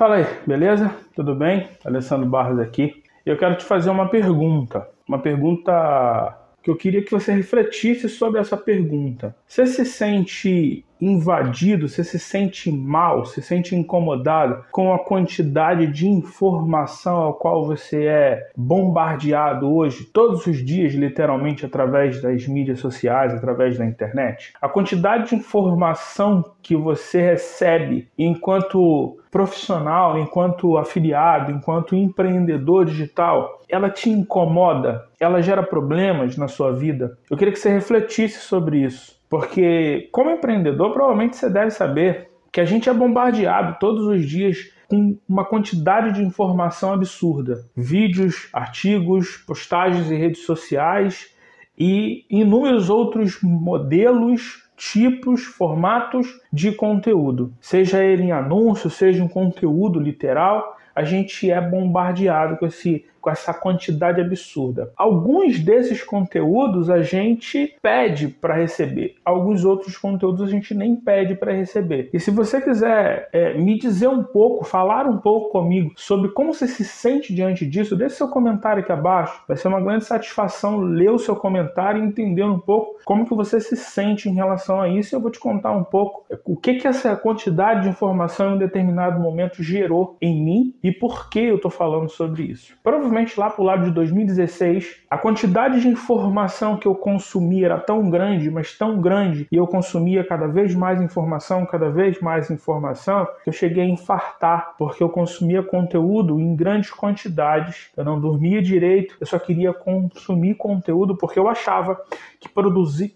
Fala aí, beleza? Tudo bem? Alessandro Barros aqui. Eu quero te fazer uma pergunta. Uma pergunta que eu queria que você refletisse sobre essa pergunta. Você se sente invadido, você se sente mal, se sente incomodado com a quantidade de informação ao qual você é bombardeado hoje, todos os dias, literalmente, através das mídias sociais, através da internet? A quantidade de informação que você recebe enquanto profissional, enquanto afiliado, enquanto empreendedor digital, ela te incomoda? Ela gera problemas na sua vida? Eu queria que você refletisse sobre isso. Porque, como empreendedor, provavelmente você deve saber que a gente é bombardeado todos os dias com uma quantidade de informação absurda: vídeos, artigos, postagens em redes sociais e inúmeros outros modelos, tipos, formatos de conteúdo. Seja ele em anúncio, seja um conteúdo literal, a gente é bombardeado com esse com essa quantidade absurda. Alguns desses conteúdos a gente pede para receber, alguns outros conteúdos a gente nem pede para receber. E se você quiser é, me dizer um pouco, falar um pouco comigo sobre como você se sente diante disso, deixe seu comentário aqui abaixo. Vai ser uma grande satisfação ler o seu comentário e entender um pouco como que você se sente em relação a isso. Eu vou te contar um pouco o que que essa quantidade de informação em um determinado momento gerou em mim e por que eu estou falando sobre isso. Provavelmente lá para o lado de 2016, a quantidade de informação que eu consumia era tão grande, mas tão grande, e eu consumia cada vez mais informação, cada vez mais informação, que eu cheguei a infartar, porque eu consumia conteúdo em grandes quantidades, eu não dormia direito, eu só queria consumir conteúdo porque eu achava que produzir,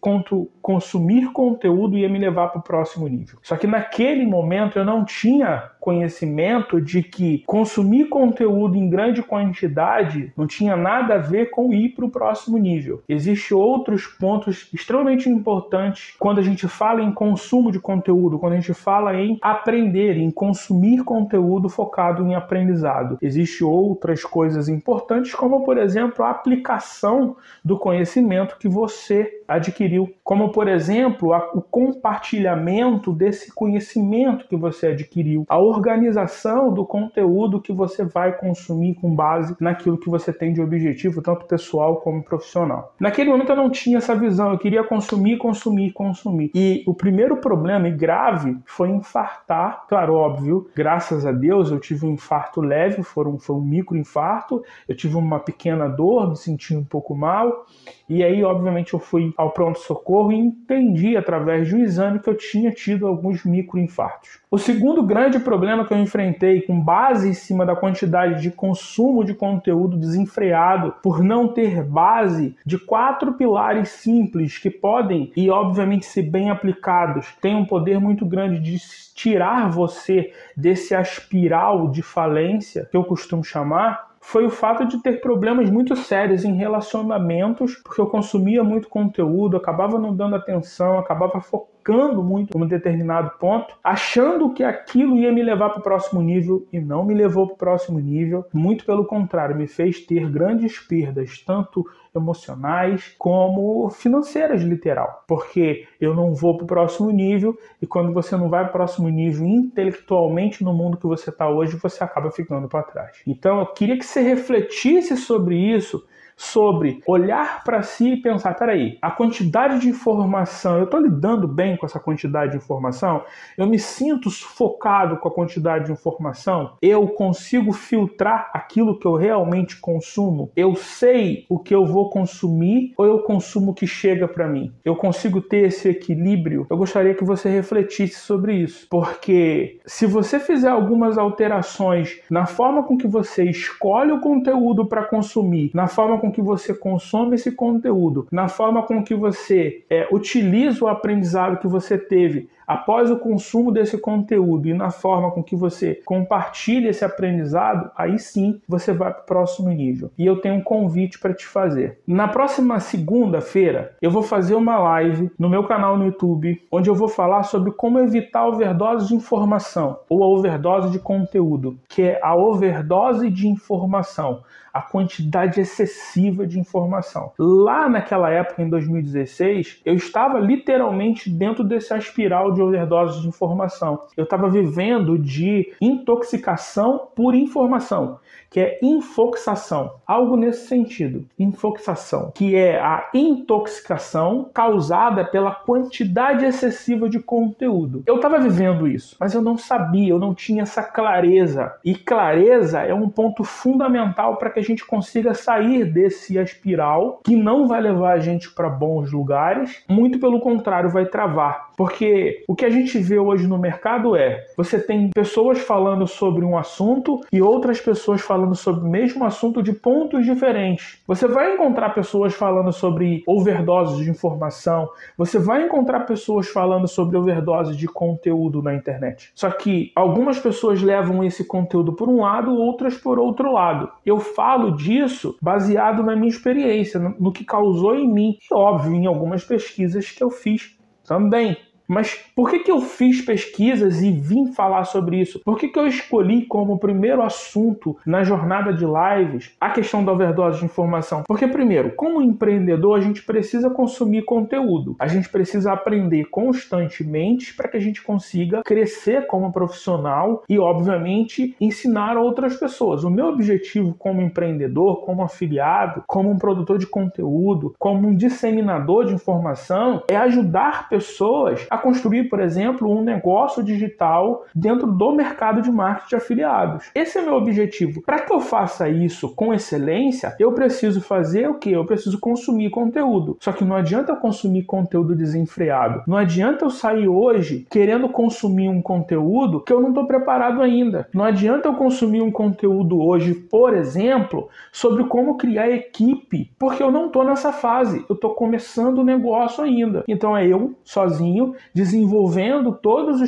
consumir conteúdo ia me levar para o próximo nível. Só que naquele momento eu não tinha conhecimento de que consumir conteúdo em grande quantidade não tinha nada a ver com ir para o próximo nível. Existem outros pontos extremamente importantes quando a gente fala em consumo de conteúdo, quando a gente fala em aprender, em consumir conteúdo focado em aprendizado. Existem outras coisas importantes, como por exemplo a aplicação do conhecimento que você adquiriu, como por exemplo o compartilhamento desse conhecimento que você adquiriu, a organização do conteúdo que você vai consumir com base naquilo que você tem de objetivo, tanto pessoal como profissional. Naquele momento eu não tinha essa visão, eu queria consumir, consumir, consumir. E o primeiro problema e grave foi infartar, claro, óbvio, graças a Deus eu tive um infarto leve, foi um, foi um microinfarto, eu tive uma pequena dor, me senti um pouco mal, e aí, obviamente, eu fui ao pronto-socorro e entendi através de um exame que eu tinha tido alguns microinfartos. O segundo grande problema que eu enfrentei, com base em cima da quantidade de consumo de conteúdo desenfreado, por não ter base de quatro pilares simples que podem, e obviamente se bem aplicados, têm um poder muito grande de tirar você desse aspiral de falência, que eu costumo chamar, foi o fato de ter problemas muito sérios em relacionamentos, porque eu consumia muito conteúdo, acabava não dando atenção, acabava focando focando muito num determinado ponto, achando que aquilo ia me levar para o próximo nível e não me levou para o próximo nível. Muito pelo contrário, me fez ter grandes perdas, tanto emocionais como financeiras, literal. Porque eu não vou para o próximo nível e quando você não vai para o próximo nível intelectualmente no mundo que você está hoje, você acaba ficando para trás. Então eu queria que você refletisse sobre isso sobre olhar para si e pensar: peraí, a quantidade de informação, eu estou lidando bem com essa quantidade de informação? Eu me sinto sufocado com a quantidade de informação? Eu consigo filtrar aquilo que eu realmente consumo? Eu sei o que eu vou consumir ou eu consumo o que chega para mim? Eu consigo ter esse equilíbrio? Eu gostaria que você refletisse sobre isso, porque se você fizer algumas alterações na forma com que você escolhe o conteúdo para consumir, na forma com que você consome esse conteúdo, na forma com que você é, utiliza o aprendizado que você teve após o consumo desse conteúdo e na forma com que você compartilha esse aprendizado, aí sim você vai para o próximo nível. E eu tenho um convite para te fazer. Na próxima segunda-feira, eu vou fazer uma live no meu canal no YouTube, onde eu vou falar sobre como evitar a overdose de informação ou a overdose de conteúdo, que é a overdose de informação a quantidade excessiva de informação. Lá naquela época, em 2016, eu estava literalmente dentro dessa espiral de overdose de informação. Eu estava vivendo de intoxicação por informação que é infoxação, algo nesse sentido, infoxação, que é a intoxicação causada pela quantidade excessiva de conteúdo. Eu estava vivendo isso, mas eu não sabia, eu não tinha essa clareza. E clareza é um ponto fundamental para que a gente consiga sair desse espiral que não vai levar a gente para bons lugares, muito pelo contrário, vai travar. Porque o que a gente vê hoje no mercado é: você tem pessoas falando sobre um assunto e outras pessoas falando sobre o mesmo assunto de pontos diferentes. Você vai encontrar pessoas falando sobre overdose de informação, você vai encontrar pessoas falando sobre overdose de conteúdo na internet. Só que algumas pessoas levam esse conteúdo por um lado, outras por outro lado. Eu falo disso baseado na minha experiência, no que causou em mim, e óbvio, em algumas pesquisas que eu fiz também. Mas por que, que eu fiz pesquisas e vim falar sobre isso? Por que, que eu escolhi como primeiro assunto na jornada de lives a questão da overdose de informação? Porque, primeiro, como empreendedor, a gente precisa consumir conteúdo. A gente precisa aprender constantemente para que a gente consiga crescer como profissional e, obviamente, ensinar outras pessoas. O meu objetivo como empreendedor, como afiliado, como um produtor de conteúdo, como um disseminador de informação é ajudar pessoas a construir, por exemplo, um negócio digital dentro do mercado de marketing de afiliados. Esse é meu objetivo. Para que eu faça isso com excelência, eu preciso fazer o que? Eu preciso consumir conteúdo. Só que não adianta eu consumir conteúdo desenfreado. Não adianta eu sair hoje querendo consumir um conteúdo que eu não estou preparado ainda. Não adianta eu consumir um conteúdo hoje, por exemplo, sobre como criar equipe, porque eu não estou nessa fase. Eu estou começando o negócio ainda. Então é eu sozinho desenvolvendo todas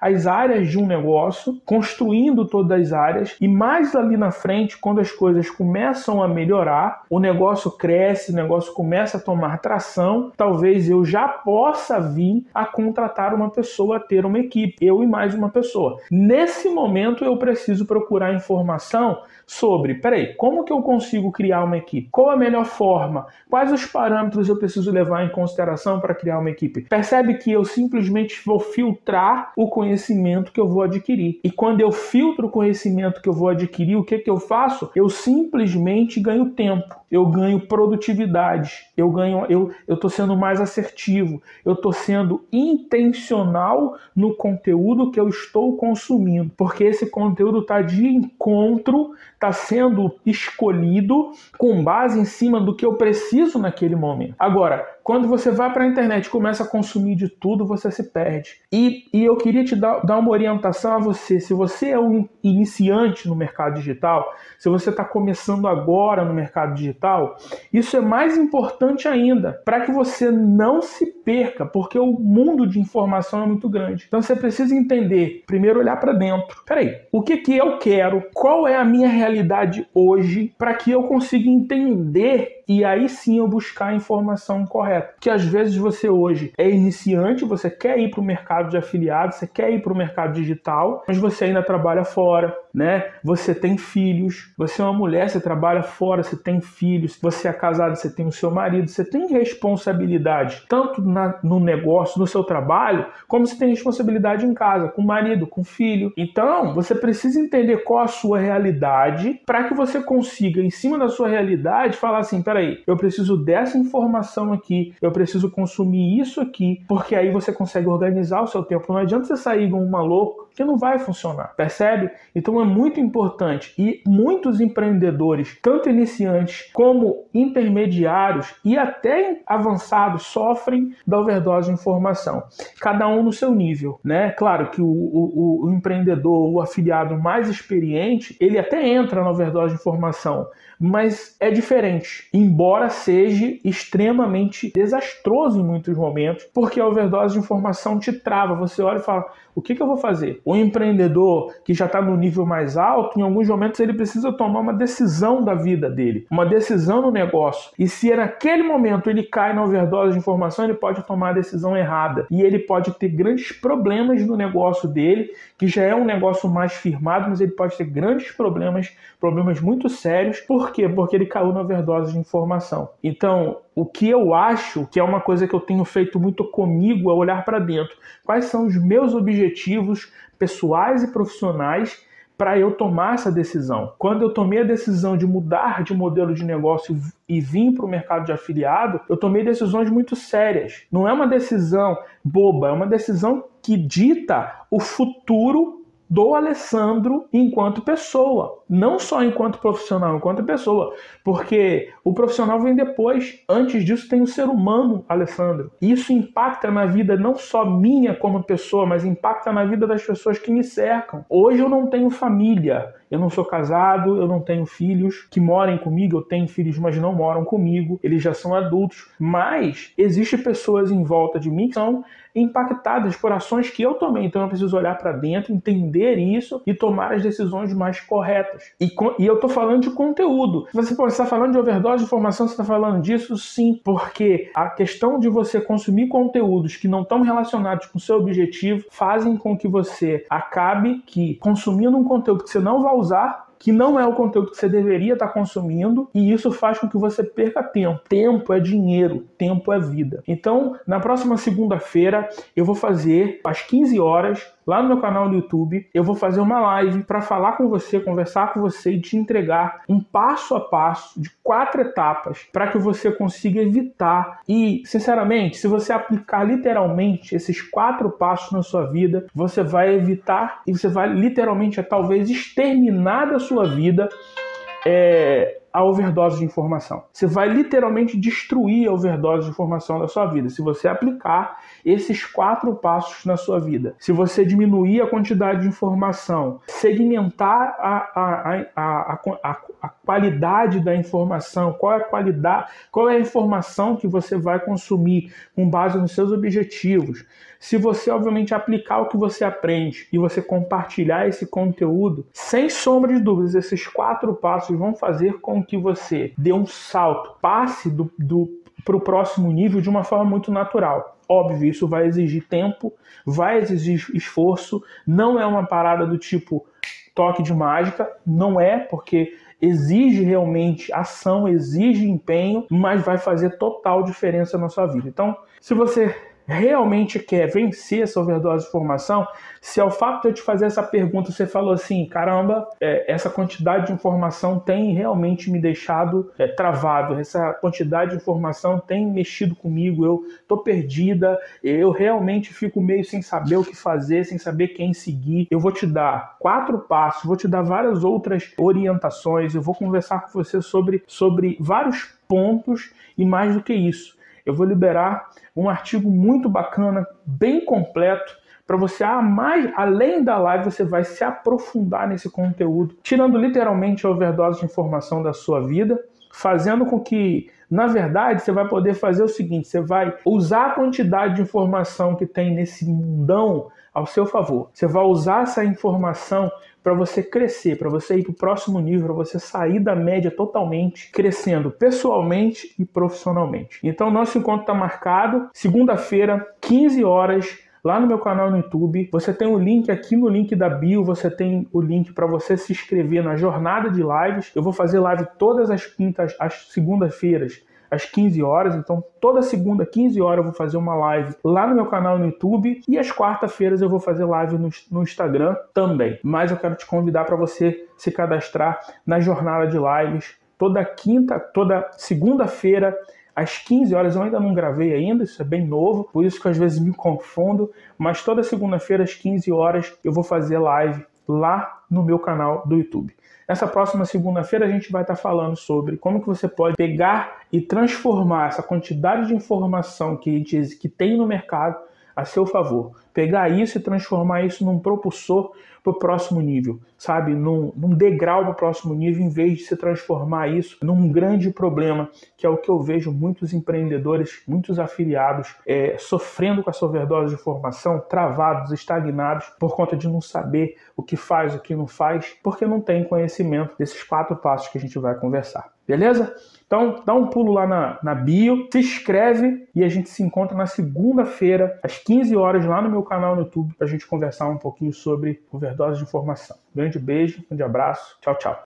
as áreas de um negócio, construindo todas as áreas, e mais ali na frente, quando as coisas começam a melhorar, o negócio cresce, o negócio começa a tomar tração, talvez eu já possa vir a contratar uma pessoa, a ter uma equipe, eu e mais uma pessoa. Nesse momento eu preciso procurar informação sobre, peraí, como que eu consigo criar uma equipe? Qual a melhor forma? Quais os parâmetros eu preciso levar em consideração para criar uma equipe? Percebe que eu simplesmente vou filtrar o conhecimento que eu vou adquirir. E quando eu filtro o conhecimento que eu vou adquirir, o que, que eu faço? Eu simplesmente ganho tempo, eu ganho produtividade, eu ganho, eu estou sendo mais assertivo, eu estou sendo intencional no conteúdo que eu estou consumindo, porque esse conteúdo está de encontro está sendo escolhido com base em cima do que eu preciso naquele momento. Agora, quando você vai para a internet e começa a consumir de tudo, você se perde. E, e eu queria te dar, dar uma orientação a você. Se você é um iniciante no mercado digital, se você está começando agora no mercado digital, isso é mais importante ainda para que você não se perca, porque o mundo de informação é muito grande. Então você precisa entender, primeiro olhar para dentro. Peraí, o que, que eu quero? Qual é a minha realidade hoje para que eu consiga entender e aí sim eu buscar a informação correta. Que às vezes você hoje é iniciante, você quer ir para o mercado de afiliados, você quer ir para o mercado digital, mas você ainda trabalha fora, né? Você tem filhos, você é uma mulher, você trabalha fora, você tem filhos, você é casado, você tem o seu marido, você tem responsabilidade tanto na, no negócio, no seu trabalho, como você tem responsabilidade em casa, com o marido, com o filho. Então, você precisa entender qual a sua realidade para que você consiga, em cima da sua realidade, falar assim: peraí peraí, eu preciso dessa informação aqui, eu preciso consumir isso aqui, porque aí você consegue organizar o seu tempo. Não adianta você sair igual um maluco que não vai funcionar, percebe? Então é muito importante e muitos empreendedores, tanto iniciantes como intermediários e até avançados, sofrem da overdose de informação, cada um no seu nível, né? Claro que o, o, o empreendedor, o afiliado mais experiente, ele até entra na overdose de informação, mas é diferente, embora seja extremamente desastroso em muitos momentos, porque a overdose de informação te trava. Você olha e fala: O que, que eu vou fazer? O empreendedor que já está no nível mais alto, em alguns momentos ele precisa tomar uma decisão da vida dele, uma decisão no negócio. E se naquele momento ele cai na overdose de informação, ele pode tomar a decisão errada. E ele pode ter grandes problemas no negócio dele, que já é um negócio mais firmado, mas ele pode ter grandes problemas, problemas muito sérios. Por quê? Porque ele caiu na overdose de informação. Então, o que eu acho que é uma coisa que eu tenho feito muito comigo é olhar para dentro. Quais são os meus objetivos pessoais e profissionais para eu tomar essa decisão. Quando eu tomei a decisão de mudar de modelo de negócio e vim para o mercado de afiliado, eu tomei decisões muito sérias. Não é uma decisão boba, é uma decisão que dita o futuro do Alessandro enquanto pessoa, não só enquanto profissional, enquanto pessoa, porque o profissional vem depois. Antes disso tem o ser humano, Alessandro. Isso impacta na vida não só minha como pessoa, mas impacta na vida das pessoas que me cercam. Hoje eu não tenho família, eu não sou casado, eu não tenho filhos que morem comigo, eu tenho filhos, mas não moram comigo, eles já são adultos, mas existem pessoas em volta de mim que são impactadas por ações que eu tomei. Então eu preciso olhar para dentro, entender isso e tomar as decisões mais corretas. E, e eu estou falando de conteúdo. Você estar falando de overdose de informação, você está falando disso? Sim, porque a questão de você consumir conteúdos que não estão relacionados com o seu objetivo fazem com que você acabe que consumindo um conteúdo que você não vai usar que não é o conteúdo que você deveria estar consumindo e isso faz com que você perca tempo. Tempo é dinheiro, tempo é vida. Então, na próxima segunda-feira, eu vou fazer às 15 horas lá no meu canal no YouTube, eu vou fazer uma live para falar com você, conversar com você e te entregar um passo a passo de quatro etapas para que você consiga evitar. E, sinceramente, se você aplicar literalmente esses quatro passos na sua vida, você vai evitar e você vai literalmente, talvez, exterminar da sua vida é, a overdose de informação. Você vai literalmente destruir a overdose de informação da sua vida se você aplicar esses quatro passos na sua vida. Se você diminuir a quantidade de informação, segmentar a, a, a, a, a qualidade da informação, qual é a qualidade, qual é a informação que você vai consumir com base nos seus objetivos. Se você, obviamente, aplicar o que você aprende e você compartilhar esse conteúdo, sem sombra de dúvidas, esses quatro passos vão fazer com que você dê um salto, passe do, do para o próximo nível de uma forma muito natural. Óbvio, isso vai exigir tempo, vai exigir esforço, não é uma parada do tipo toque de mágica, não é, porque exige realmente ação, exige empenho, mas vai fazer total diferença na sua vida. Então, se você realmente quer vencer essa overdose de informação, se ao fato de eu te fazer essa pergunta você falou assim, caramba, é, essa quantidade de informação tem realmente me deixado é, travado, essa quantidade de informação tem mexido comigo, eu tô perdida, eu realmente fico meio sem saber o que fazer, sem saber quem seguir. Eu vou te dar quatro passos, vou te dar várias outras orientações, eu vou conversar com você sobre, sobre vários pontos e mais do que isso eu vou liberar um artigo muito bacana, bem completo, para você, ah, mais, além da live, você vai se aprofundar nesse conteúdo, tirando literalmente a overdose de informação da sua vida, fazendo com que, na verdade, você vai poder fazer o seguinte: você vai usar a quantidade de informação que tem nesse mundão ao seu favor. Você vai usar essa informação para você crescer, para você ir para o próximo nível, para você sair da média totalmente, crescendo pessoalmente e profissionalmente. Então, nosso encontro está marcado, segunda-feira, 15 horas lá no meu canal no YouTube. Você tem o link aqui no link da bio, você tem o link para você se inscrever na jornada de lives. Eu vou fazer live todas as quintas, as segundas-feiras, às 15 horas. Então, toda segunda, 15 horas, eu vou fazer uma live lá no meu canal no YouTube. E às quarta-feiras eu vou fazer live no, no Instagram também. Mas eu quero te convidar para você se cadastrar na jornada de lives. Toda quinta, toda segunda-feira às 15 horas. Eu ainda não gravei ainda, isso é bem novo, por isso que às vezes me confundo, mas toda segunda-feira às 15 horas eu vou fazer live lá no meu canal do YouTube. Nessa próxima segunda-feira a gente vai estar falando sobre como que você pode pegar e transformar essa quantidade de informação que, que tem no mercado a seu favor. Pegar isso e transformar isso num propulsor para o próximo nível, sabe? Num, num degrau para o próximo nível, em vez de se transformar isso num grande problema, que é o que eu vejo muitos empreendedores, muitos afiliados é, sofrendo com essa overdose de informação, travados, estagnados, por conta de não saber o que faz, o que não faz, porque não tem conhecimento desses quatro passos que a gente vai conversar. Beleza? Então, dá um pulo lá na, na bio, se inscreve e a gente se encontra na segunda-feira, às 15 horas, lá no meu canal no YouTube, para a gente conversar um pouquinho sobre overdose de informação. Grande beijo, grande abraço, tchau, tchau.